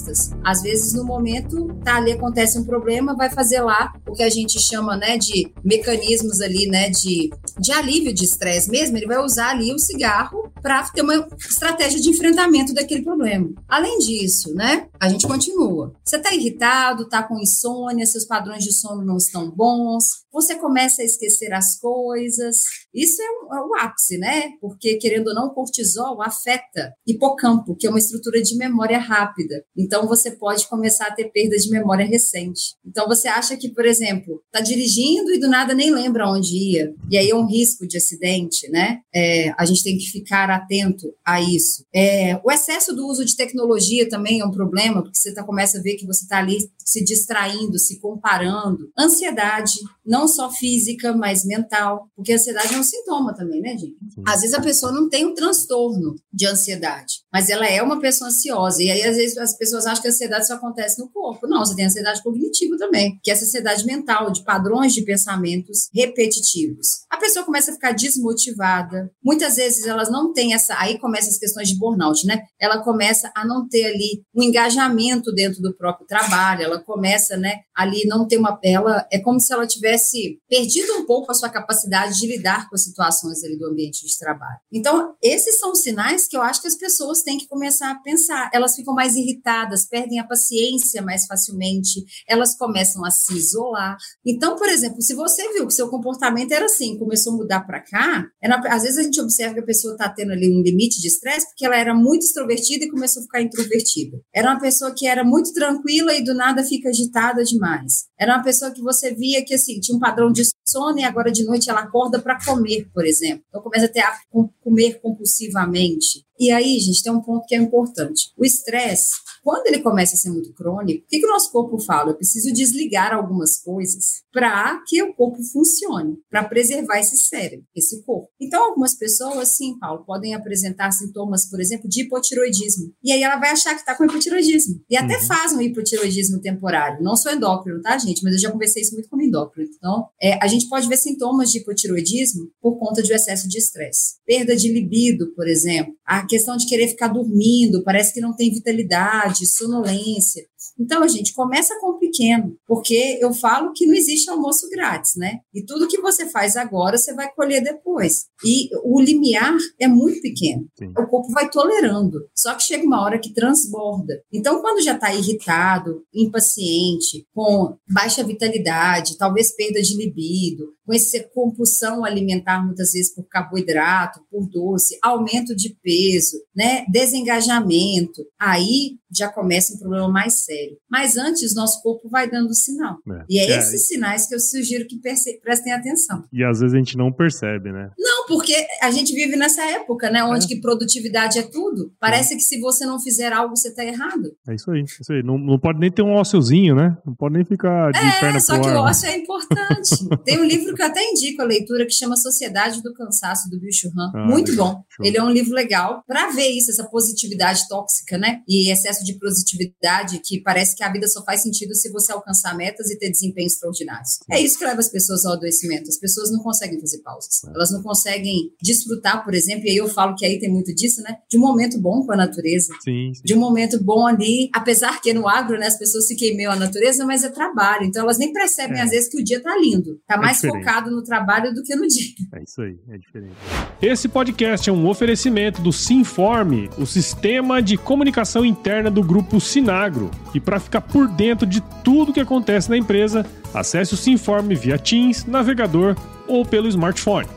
Às vezes, no momento, tá ali acontece um problema, vai fazer lá o que a gente chama, né, de mecanismos ali, né, de, de alívio de estresse mesmo. Ele vai usar ali o cigarro para ter uma estratégia de enfrentamento daquele problema. Além disso, né, a gente continua. Você está irritado, está com insônia, seus padrões de sono não estão bons, você começa a esquecer as coisas. Isso é o, é o ápice, né? Porque, querendo ou não, o cortisol afeta hipocampo, que é uma estrutura de memória rápida. Então, você pode começar a ter perda de memória recente. Então, você acha que, por exemplo, está dirigindo e do nada nem lembra onde ia. E aí é um risco de acidente, né? É, a gente tem que ficar atento a isso. É, o excesso do uso de tecnologia também é um problema, porque você tá, começa a ver que você está ali se distraindo, se comparando. Ansiedade, não só física, mas mental, porque a ansiedade é um sintoma também, né, gente? Sim. Às vezes a pessoa não tem um transtorno de ansiedade, mas ela é uma pessoa ansiosa. E aí, às vezes, as pessoas acham que a ansiedade só acontece no corpo. Não, você tem ansiedade cognitiva também, que é essa ansiedade mental, de padrões de pensamentos repetitivos. A pessoa começa a ficar desmotivada. Muitas vezes elas não têm essa. Aí começam as questões de burnout, né? Ela começa a não ter ali um engajamento dentro do próprio trabalho, ela começa, né, ali não ter uma. Ela é como se ela tivesse perdido um pouco a sua capacidade de lidar com as situações ali do ambiente de trabalho. Então, esses são sinais que eu acho que as pessoas têm que começar a pensar. Elas ficam mais irritadas, perdem a paciência mais facilmente, elas começam a se isolar. Então, por exemplo, se você viu que seu comportamento era assim, começou a mudar para cá, era, às vezes a gente observa que a pessoa está tendo ali um limite de estresse porque ela era muito extrovertida e começou a ficar introvertida. Era uma pessoa que era muito tranquila e do nada fica agitada demais. Era uma pessoa que você via que assim tinha um padrão de sono e agora de noite ela acorda para comer, por exemplo. Então começa a ter a comer compulsivamente. E aí, gente, tem um ponto que é importante. O estresse, quando ele começa a ser muito crônico, o que, que o nosso corpo fala? Eu preciso desligar algumas coisas para que o corpo funcione, para preservar esse cérebro, esse corpo. Então, algumas pessoas, sim, Paulo, podem apresentar sintomas, por exemplo, de hipotiroidismo. E aí ela vai achar que está com hipotiroidismo. E até uhum. faz um hipotiroidismo temporário. Não sou endócrino, tá, gente? Mas eu já conversei isso muito com endócrino. Então, é, a gente pode ver sintomas de hipotiroidismo por conta um excesso de estresse. Perda de libido, por exemplo. A questão de querer ficar dormindo, parece que não tem vitalidade, sonolência. Então, a gente começa com o pequeno, porque eu falo que não existe almoço grátis, né? E tudo que você faz agora, você vai colher depois. E o limiar é muito pequeno. Sim. O corpo vai tolerando. Só que chega uma hora que transborda. Então, quando já está irritado, impaciente, com baixa vitalidade, talvez perda de libido, com essa compulsão alimentar muitas vezes por carboidrato, por doce, aumento de peso, né, desengajamento, aí já começa um problema mais sério. Mas antes, nosso corpo vai dando sinal. É. E é, é esses sinais que eu sugiro que prestem atenção. E às vezes a gente não percebe, né? Não, porque a gente vive nessa época, né, onde é. que produtividade é tudo. Parece que se você não fizer algo, você está errado. É isso aí, é isso aí. Não, não pode nem ter um ósseozinho, né? Não pode nem ficar de é, perna só que ar, o ósseo né? é importante. Tem um livro que eu até indico a leitura que chama Sociedade do Cansaço, do Bill Churran. Ah, Muito legal. bom. Show. Ele é um livro legal para ver isso, essa positividade tóxica, né? E excesso de positividade que parece que a vida só faz sentido se você alcançar metas e ter desempenhos extraordinários. É isso que leva as pessoas ao adoecimento. As pessoas não conseguem fazer pausas. É. Elas não conseguem desfrutar, por exemplo, e aí eu falo que aí tem muito disso, né? De um momento bom com a natureza. Sim, sim. De um momento bom ali, apesar que no agro, né, as pessoas se queimeiam a natureza, mas é trabalho. Então elas nem percebem é. às vezes que o dia tá lindo. Tá é mais diferente. focado no trabalho do que no dia. É isso aí, é diferente. Esse podcast é um oferecimento do Sinforme, o sistema de comunicação interna do grupo Sinagro. E para ficar por dentro de tudo que acontece na empresa, acesse o Sinforme via Teams, navegador ou pelo smartphone.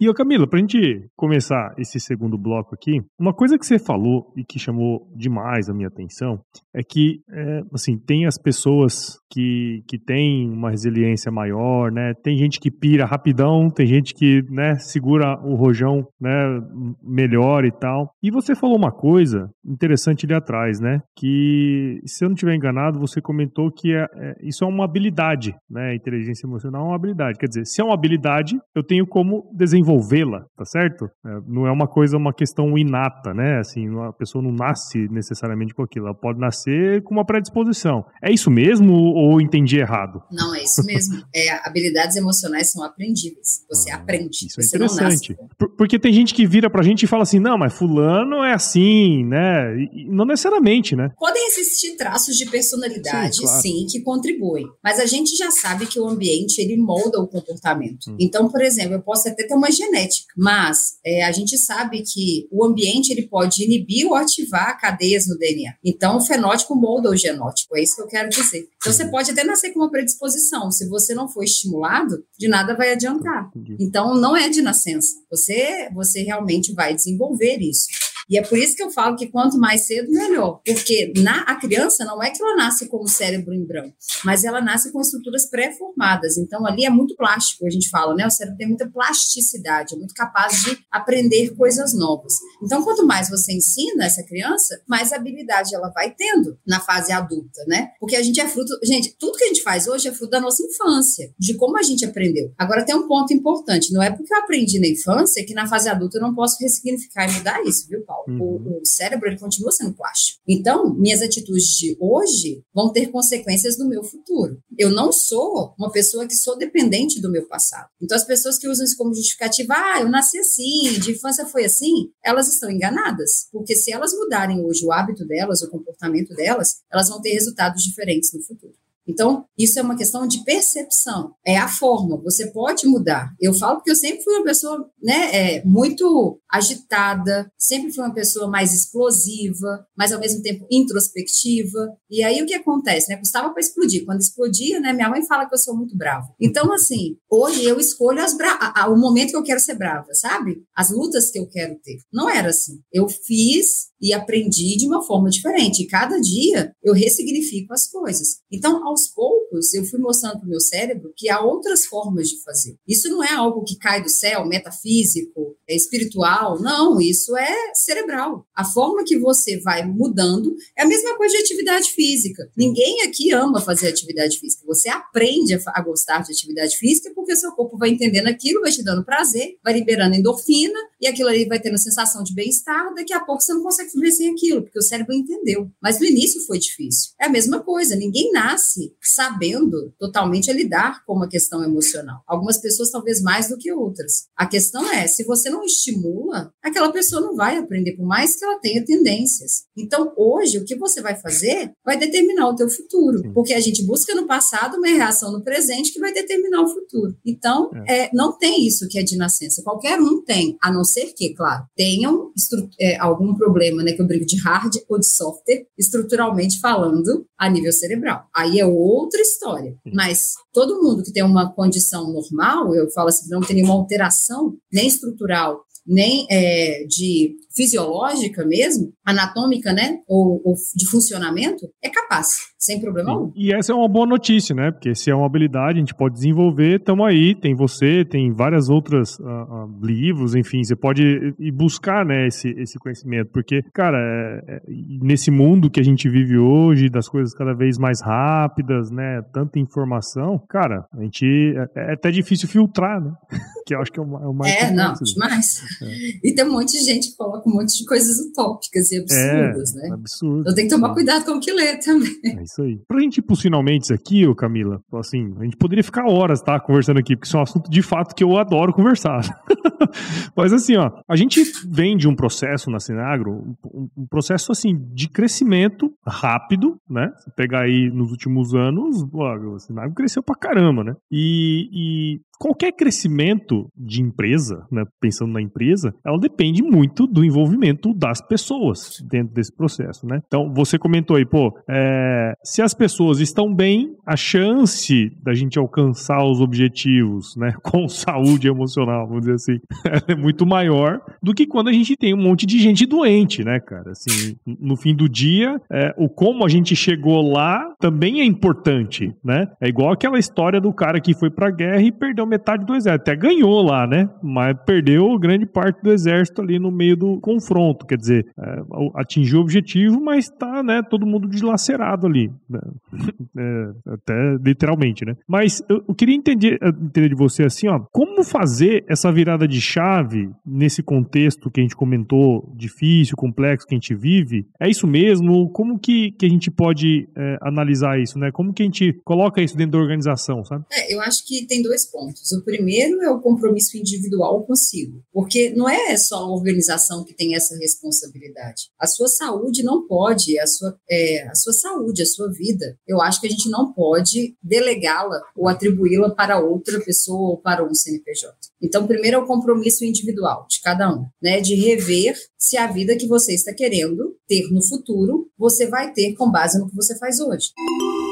E, ô Camila, pra gente começar esse segundo bloco aqui, uma coisa que você falou e que chamou demais a minha atenção é que, é, assim, tem as pessoas que, que têm uma resiliência maior, né? Tem gente que pira rapidão, tem gente que, né, segura o rojão, né, melhor e tal. E você falou uma coisa interessante ali atrás, né? Que, se eu não estiver enganado, você comentou que é, é, isso é uma habilidade, né? Inteligência emocional é uma habilidade. Quer dizer, se é uma habilidade, eu tenho como desenvolvê-la, tá certo? É, não é uma coisa, uma questão inata, né? Assim, a pessoa não nasce necessariamente com aquilo, ela pode nascer com uma predisposição. É isso mesmo ou entendi errado? Não, é isso mesmo. é, habilidades emocionais são aprendíveis. Você ah, aprende. Isso é interessante. Porque tem gente que vira pra gente e fala assim: não, mas fulano é assim, né? E não necessariamente, né? Podem existir traços de personalidade, sim, claro. sim, que contribuem. Mas a gente já sabe que o ambiente ele molda o comportamento. Hum. Então, por exemplo, eu posso até ter uma genética, mas é, a gente sabe que o ambiente ele pode inibir ou ativar cadeias no DNA. Então, o fenótipo molda o genótipo, é isso que eu quero dizer. Então, você pode até nascer com uma predisposição, se você não for estimulado, de nada vai adiantar. Então, não é de nascença, você, você realmente vai desenvolver isso. E é por isso que eu falo que quanto mais cedo, melhor. Porque na, a criança não é que ela nasce com o cérebro em branco, mas ela nasce com estruturas pré-formadas. Então, ali é muito plástico, a gente fala, né? O cérebro tem muita plasticidade, é muito capaz de aprender coisas novas. Então, quanto mais você ensina essa criança, mais habilidade ela vai tendo na fase adulta, né? Porque a gente é fruto. Gente, tudo que a gente faz hoje é fruto da nossa infância, de como a gente aprendeu. Agora, tem um ponto importante: não é porque eu aprendi na infância que na fase adulta eu não posso ressignificar e mudar isso, viu, Paulo? Uhum. O, o, cérebro ele continua sendo plástico. Então, minhas atitudes de hoje vão ter consequências no meu futuro. Eu não sou uma pessoa que sou dependente do meu passado. Então, as pessoas que usam isso como justificativa, ah, eu nasci assim, de infância foi assim, elas estão enganadas. Porque se elas mudarem hoje o hábito delas, o comportamento delas, elas vão ter resultados diferentes no futuro. Então, isso é uma questão de percepção. É a forma, você pode mudar. Eu falo que eu sempre fui uma pessoa né, é, muito agitada, sempre fui uma pessoa mais explosiva, mas ao mesmo tempo introspectiva. E aí o que acontece? Né? Custava para explodir. Quando explodia, né, minha mãe fala que eu sou muito brava. Então, assim, hoje eu escolho as bra o momento que eu quero ser brava, sabe? As lutas que eu quero ter. Não era assim. Eu fiz e aprendi de uma forma diferente. E cada dia eu ressignifico as coisas. Então, aos poucos, eu fui mostrando para o meu cérebro que há outras formas de fazer. Isso não é algo que cai do céu, metafísico, é espiritual. Não, isso é cerebral. A forma que você vai mudando é a mesma coisa de atividade física. Ninguém aqui ama fazer atividade física. Você aprende a gostar de atividade física porque seu corpo vai entendendo aquilo, vai te dando prazer, vai liberando endorfina e aquilo ali vai tendo sensação de bem-estar. Daqui a pouco você não consegue sem aquilo, porque o cérebro entendeu. Mas no início foi difícil. É a mesma coisa. Ninguém nasce sabendo totalmente lidar com uma questão emocional. Algumas pessoas talvez mais do que outras. A questão é, se você não estimula, aquela pessoa não vai aprender, por mais que ela tenha tendências. Então, hoje, o que você vai fazer vai determinar o teu futuro, porque a gente busca no passado uma reação no presente que vai determinar o futuro. Então, é. É, não tem isso que é de nascença. Qualquer um tem, a não ser que, claro, tenham é, algum problema, né, que eu brigo de hard ou de software, estruturalmente falando, a nível cerebral. Aí é outra história. Mas todo mundo que tem uma condição normal, eu falo assim, não tem nenhuma alteração, nem estrutural, nem é, de fisiológica mesmo, anatômica, né, ou, ou, de funcionamento, é capaz, sem problema algum. E essa é uma boa notícia, né, porque se é uma habilidade, a gente pode desenvolver, estamos aí, tem você, tem várias outras uh, uh, livros, enfim, você pode ir buscar, né, esse, esse conhecimento, porque, cara, é, é, nesse mundo que a gente vive hoje, das coisas cada vez mais rápidas, né, tanta informação, cara, a gente, é, é até difícil filtrar, né, que eu acho que é o, mais... É, não, demais. É. E tem um monte de gente que coloca um monte de coisas utópicas e absurdas, é, né? Absurdo. Então tem que tomar cuidado com o que lê também. É isso aí. Pra gente ir pros finalmente aqui, ô Camila, assim, a gente poderia ficar horas, tá, conversando aqui, porque isso é um assunto de fato que eu adoro conversar. Mas assim, ó, a gente vem de um processo na Sinagro, um, um processo assim de crescimento rápido, né? Se pegar aí nos últimos anos, ó, a Sinagro cresceu pra caramba, né? E, e qualquer crescimento de empresa, né, pensando na empresa, ela depende muito do envolvimento das pessoas dentro desse processo, né? Então, você comentou aí, pô, é, se as pessoas estão bem, a chance da gente alcançar os objetivos, né, com saúde emocional, vamos dizer assim, é muito maior do que quando a gente tem um monte de gente doente, né, cara? Assim, no fim do dia, é, o como a gente chegou lá também é importante, né? É igual aquela história do cara que foi pra guerra e perdeu metade do exército. Até ganhou lá, né? Mas perdeu grande parte do exército ali no meio do confronto. Quer dizer, é, atingiu o objetivo, mas tá, né, todo mundo dilacerado ali. Né? É, até literalmente, né? Mas eu, eu queria entender, entender de você assim, ó, como fazer essa virada de chave nesse contexto que a gente comentou, difícil, complexo, que a gente vive? É isso mesmo? Como que, que a gente pode é, analisar isso, né? Como que a gente coloca isso dentro da organização, sabe? É, eu acho que tem dois pontos O primeiro é o compromisso individual consigo, porque não é só a organização que tem essa responsabilidade. A sua saúde não pode, a sua, é, a sua saúde, a sua vida, eu acho que a gente não pode delegá-la ou atribuí-la para outra pessoa ou para um CNPJ. Então, primeiro é o compromisso individual de cada um, né, de rever se a vida que você está querendo ter no futuro, você vai ter com base no que você faz hoje.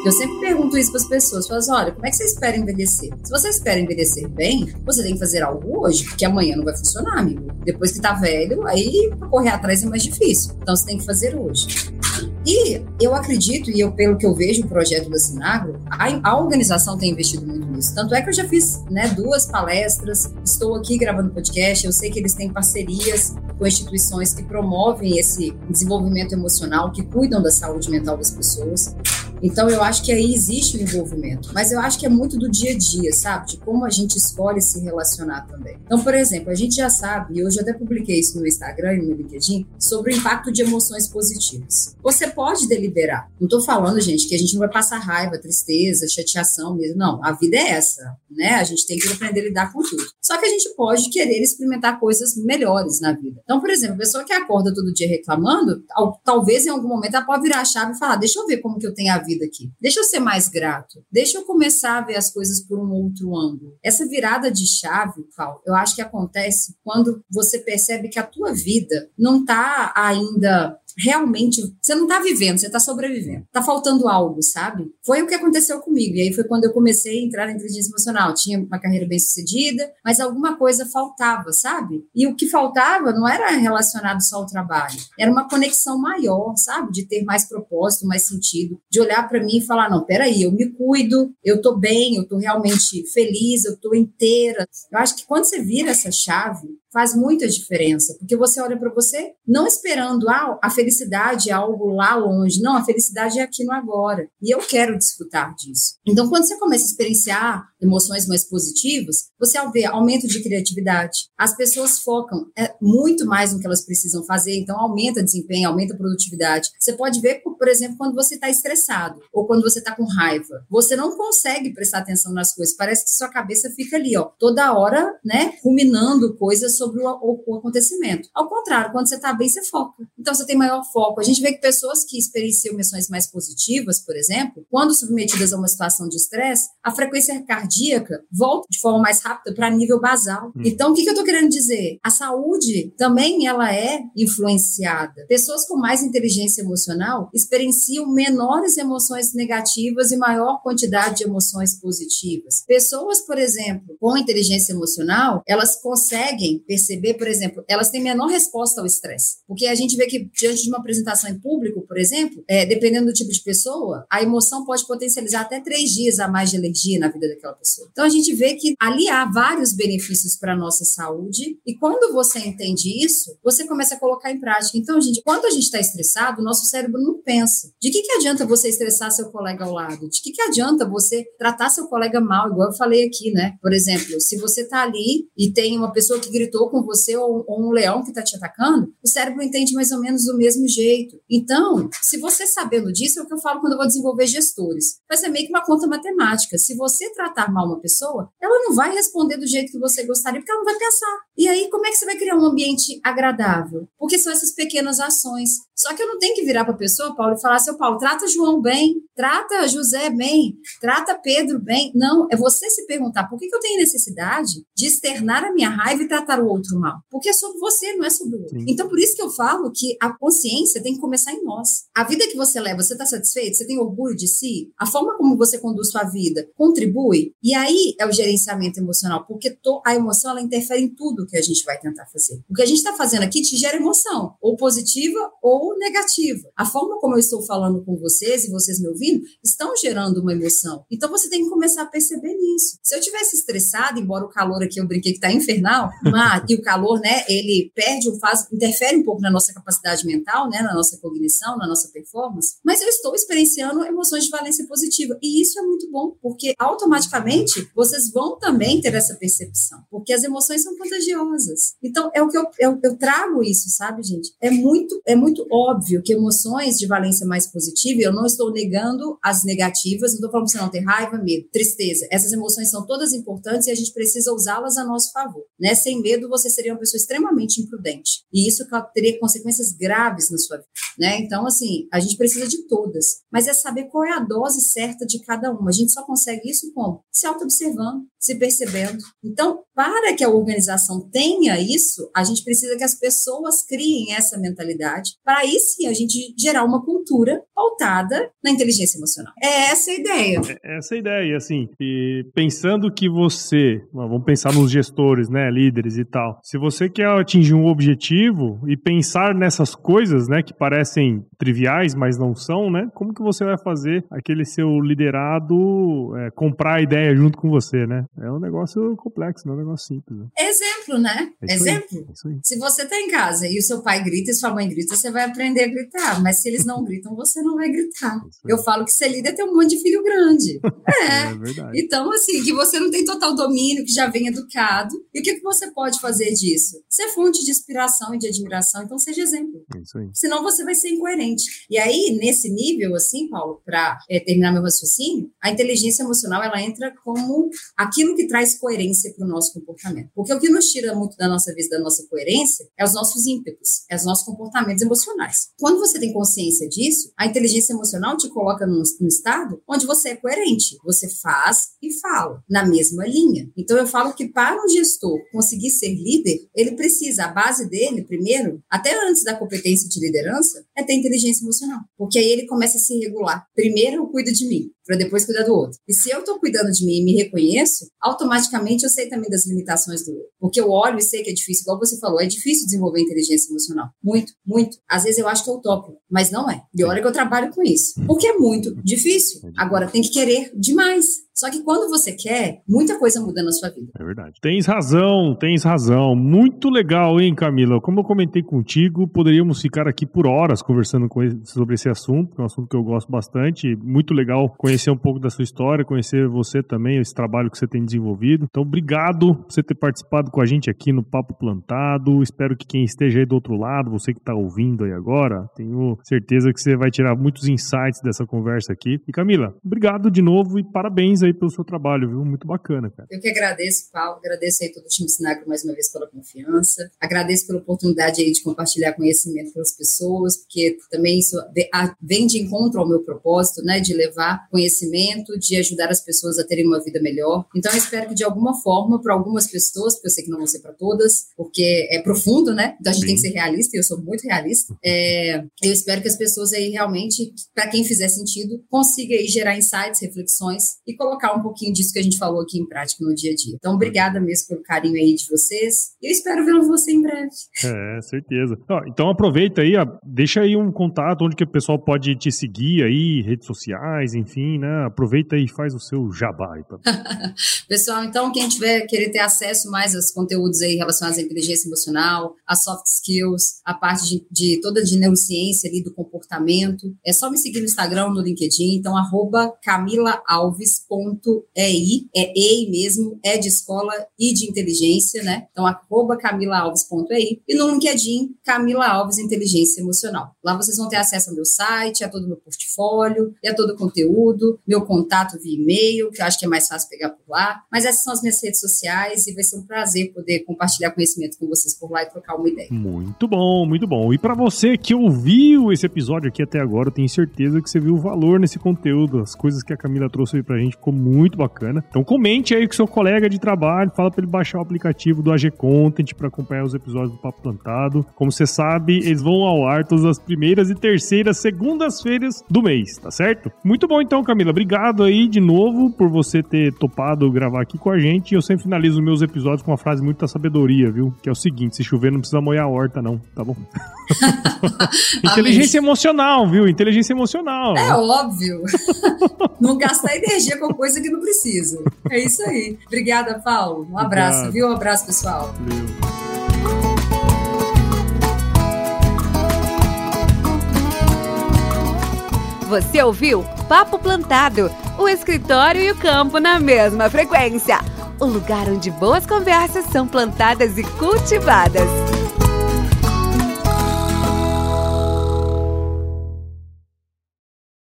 Eu sempre pergunto isso para as pessoas, falo assim, olha, como é que você espera envelhecer? Se você espera envelhecer bem, você tem que fazer algo hoje, porque amanhã não vai funcionar, amigo. Depois que tá velho, aí correr atrás é mais difícil. Então você tem que fazer hoje. E eu acredito, e eu, pelo que eu vejo o projeto da Sinagro, a, a, organização tem investido muito nisso. Tanto é que eu já fiz né, duas palestras, estou aqui gravando podcast, eu sei que eles têm parcerias com instituições que promovem esse desenvolvimento emocional, que cuidam da saúde mental das pessoas. Então, eu acho que aí existe o envolvimento, mas eu acho que é muito do dia a dia, sabe? De como a gente escolhe se relacionar também. Então, por exemplo, a gente já sabe, e eu até publiquei isso no Instagram e no LinkedIn, sobre o impacto de emoções positivas. Você pode deliberar. Não estou falando, gente, que a gente não vai passar raiva, tristeza, chateação mesmo. Não, a vida é essa, né? A gente tem que aprender a lidar com tudo. Só que a gente pode querer experimentar coisas melhores na vida. Então, por exemplo, a pessoa que acorda todo dia reclamando, talvez em algum momento ela pode virar a chave e falar: deixa eu ver como que eu tenho a vida aqui. Deixa eu ser mais grato. Deixa eu começar a ver as coisas por um outro ângulo. Essa virada de chave, Paulo, eu acho que acontece quando você percebe que a tua vida não está ainda realmente, você não está vivendo, você está sobrevivendo. Está faltando algo, sabe? Foi o que aconteceu comigo. E aí foi quando eu comecei a entrar na inteligência emocional. Tinha uma carreira bem sucedida, mas alguma coisa faltava, sabe? E o que faltava não era relacionado só ao trabalho, era uma conexão maior, sabe? De ter mais propósito, mais sentido, de olhar para mim e falar: não, peraí, eu me cuido, eu tô bem, eu tô realmente feliz, eu tô inteira. Eu acho que quando você vira essa chave, faz muita diferença, porque você olha para você não esperando ah, a felicidade é algo lá longe, não, a felicidade é aqui no agora, e eu quero desfrutar disso. Então, quando você começa a experienciar emoções mais positivas, você vê aumento de criatividade, as pessoas focam é, muito mais no que elas precisam fazer, então aumenta desempenho, aumenta produtividade. Você pode ver, por exemplo, quando você está estressado ou quando você está com raiva, você não consegue prestar atenção nas coisas, parece que sua cabeça fica ali, ó, toda hora, né, ruminando coisas sobre o, o, o acontecimento. Ao contrário, quando você está bem, você foca. Então você tem maior foco. A gente vê que pessoas que experienciam emoções mais positivas, por exemplo, quando submetidas a uma situação de estresse, a frequência cardíaca volta de forma mais rápida para nível basal. Hum. Então, o que, que eu estou querendo dizer? A saúde também ela é influenciada. Pessoas com mais inteligência emocional experienciam menores emoções negativas e maior quantidade de emoções positivas. Pessoas, por exemplo, com inteligência emocional, elas conseguem perceber, por exemplo, elas têm menor resposta ao estresse. Porque a gente vê que diante de uma apresentação em público, por exemplo, é, dependendo do tipo de pessoa, a emoção pode potencializar até três dias a mais de energia na vida daquela pessoa. Então a gente vê que ali há vários benefícios para a nossa saúde, e quando você entende isso, você começa a colocar em prática. Então, gente, quando a gente está estressado, o nosso cérebro não pensa. De que, que adianta você estressar seu colega ao lado? De que, que adianta você tratar seu colega mal, igual eu falei aqui, né? Por exemplo, se você está ali e tem uma pessoa que gritou com você ou, ou um leão que está te atacando, o cérebro entende mais ou menos do mesmo jeito. Então, se você sabendo disso, é o que eu falo quando eu vou desenvolver gestores. Vai ser meio que uma conta matemática. Se você tratar mal uma pessoa, ela não vai responder do jeito que você gostaria, porque ela não vai pensar. E aí, como é que você vai criar um ambiente agradável? Porque são essas pequenas ações. Só que eu não tenho que virar para a pessoa, Paulo, e falar, seu Paulo, trata João bem, trata José bem, trata Pedro bem. Não, é você se perguntar por que, que eu tenho necessidade de externar a minha raiva e tratar o outro mal. Porque é sobre você, não é sobre o outro. Sim. Então, por isso que eu falo que a consciência tem que começar em nós. A vida que você leva, você está satisfeito? Você tem orgulho de si? A forma como você conduz sua vida contribui? E aí é o gerenciamento emocional, porque a emoção ela interfere em tudo que a gente vai tentar fazer. O que a gente está fazendo aqui te gera emoção, ou positiva ou negativa. A forma como eu estou falando com vocês e vocês me ouvindo estão gerando uma emoção. Então você tem que começar a perceber nisso. Se eu tivesse estressado, embora o calor aqui eu brinquei que está infernal, mas, e o calor, né, ele perde, faz, interfere um pouco na nossa capacidade mental, né, na nossa cognição, na nossa performance, mas eu estou experienciando emoções de valência positiva. E isso é muito bom, porque automaticamente vocês vão também ter essa percepção, porque as emoções são contagiosas. Então, é o que eu, eu, eu trago isso, sabe, gente? É muito, é muito óbvio que emoções de valência mais positiva, eu não estou negando as negativas, não estou falando que você não ter raiva, medo, tristeza. Essas emoções são todas importantes e a gente precisa usá-las a nosso favor, né? Sem medo, você seria uma pessoa extremamente imprudente. E isso teria consequências graves na sua vida, né? Então, assim, a gente precisa de todas, mas é saber qual é a dose certa de cada uma. A gente só consegue isso como? Se auto-observando, se percebendo. Então, para que a organização tenha isso, a gente precisa que as pessoas criem essa mentalidade, para aí sim a gente gerar uma cultura pautada na inteligência emocional. É essa a ideia. É essa a ideia, assim, e pensando que você, vamos pensar nos gestores, né, líderes e tal, se você quer atingir um objetivo e pensar nessas coisas, né, que parecem triviais, mas não são, né, como que você vai fazer aquele seu liderado é, comprar a ideia junto com você, né? É um negócio complexo, não é um negócio simples. Né? Exemplo, né? É Exemplo. Aí, é se você está em casa e o seu pai grita e sua mãe grita, você vai aprender a gritar. Mas se eles não gritam, você não vai gritar. É Eu falo que ser líder é ter um monte de filho grande. É. é verdade. Então, assim, que você não tem total domínio, que já vem educado. E o que, que você pode fazer disso? Ser fonte de inspiração e de admiração. Então, seja exemplo. É isso aí. Senão você vai ser incoerente. E aí, nesse nível, assim, Paulo, para é, terminar meu raciocínio, a inteligência emocional ela entra como aquilo que traz coerência para o nosso comportamento. Porque o que nos tira muito da nossa vida, da nossa coerência, é os nossos ímpetos, é os nossos comportamentos emocionais. Quando você tem consciência disso, a inteligência emocional te coloca num, num estado onde você é coerente. Você faz e fala na mesma linha. Então, eu falo que para um gestor conseguir ser líder, ele precisa, a base dele, primeiro, até antes da competência de liderança, é ter inteligência emocional. Porque aí ele começa a se regular. Primeiro eu cuido de mim, para depois cuidar do outro. E se eu estou cuidando de e me reconheço, automaticamente eu sei também das limitações do outro. Porque eu olho e sei que é difícil, igual você falou, é difícil desenvolver inteligência emocional. Muito, muito. Às vezes eu acho que é utópico, mas não é. E olha que eu trabalho com isso. Porque é muito difícil. Agora tem que querer demais. Só que quando você quer, muita coisa muda na sua vida. É verdade. Tens razão, tens razão. Muito legal, hein, Camila? Como eu comentei contigo, poderíamos ficar aqui por horas conversando ele, sobre esse assunto, que é um assunto que eu gosto bastante. Muito legal conhecer um pouco da sua história, conhecer você também, esse trabalho que você tem desenvolvido. Então, obrigado por você ter participado com a gente aqui no Papo Plantado. Espero que quem esteja aí do outro lado, você que está ouvindo aí agora, tenho certeza que você vai tirar muitos insights dessa conversa aqui. E Camila, obrigado de novo e parabéns aí aí pelo seu trabalho, viu? Muito bacana, cara. Eu que agradeço, Paulo. Agradeço aí todo o time Sinagro mais uma vez pela confiança. Agradeço pela oportunidade aí de compartilhar conhecimento com as pessoas, porque também isso vem de encontro ao meu propósito, né? De levar conhecimento, de ajudar as pessoas a terem uma vida melhor. Então, eu espero que de alguma forma, para algumas pessoas, porque eu sei que não vão ser para todas, porque é profundo, né? Então a gente Sim. tem que ser realista, e eu sou muito realista. É, eu espero que as pessoas aí realmente, para quem fizer sentido, consiga aí gerar insights, reflexões e colocar colocar um pouquinho disso que a gente falou aqui em prática no dia a dia. Então, obrigada mesmo pelo carinho aí de vocês. E eu espero ver você em breve. É, certeza. então, aproveita aí, deixa aí um contato onde que o pessoal pode te seguir aí, redes sociais, enfim, né? Aproveita e faz o seu jabá aí. Pra... pessoal, então, quem tiver querer ter acesso mais aos conteúdos aí relacionados à inteligência emocional, a soft skills, a parte de, de toda de neurociência ali do comportamento, é só me seguir no Instagram, no LinkedIn, então, arroba camilaalves.com EI, é EI mesmo, é de escola e de inteligência, né? Então, arroba camilaalves.ei e no LinkedIn, Camila Alves Inteligência Emocional. Lá vocês vão ter acesso ao meu site, a todo o meu portfólio e a todo o conteúdo, meu contato via e-mail, que eu acho que é mais fácil pegar por lá. Mas essas são as minhas redes sociais e vai ser um prazer poder compartilhar conhecimento com vocês por lá e trocar uma ideia. Muito bom, muito bom. E para você que ouviu esse episódio aqui até agora, eu tenho certeza que você viu o valor nesse conteúdo, as coisas que a Camila trouxe aí pra gente, como muito bacana. Então comente aí com seu colega de trabalho, fala para ele baixar o aplicativo do AG Content para acompanhar os episódios do Papo Plantado. Como você sabe, eles vão ao ar todas as primeiras e terceiras segundas-feiras do mês, tá certo? Muito bom então, Camila. Obrigado aí de novo por você ter topado gravar aqui com a gente. Eu sempre finalizo meus episódios com uma frase muito da sabedoria, viu? Que é o seguinte: se chover não precisa molhar a horta, não, tá bom? Inteligência emocional, viu? Inteligência emocional. É óbvio. não gastar energia com coisa que não precisa. É isso aí. Obrigada, Paulo. Um abraço, Obrigado. viu? Um abraço, pessoal. Valeu. Você ouviu Papo Plantado, o escritório e o campo na mesma frequência. O lugar onde boas conversas são plantadas e cultivadas.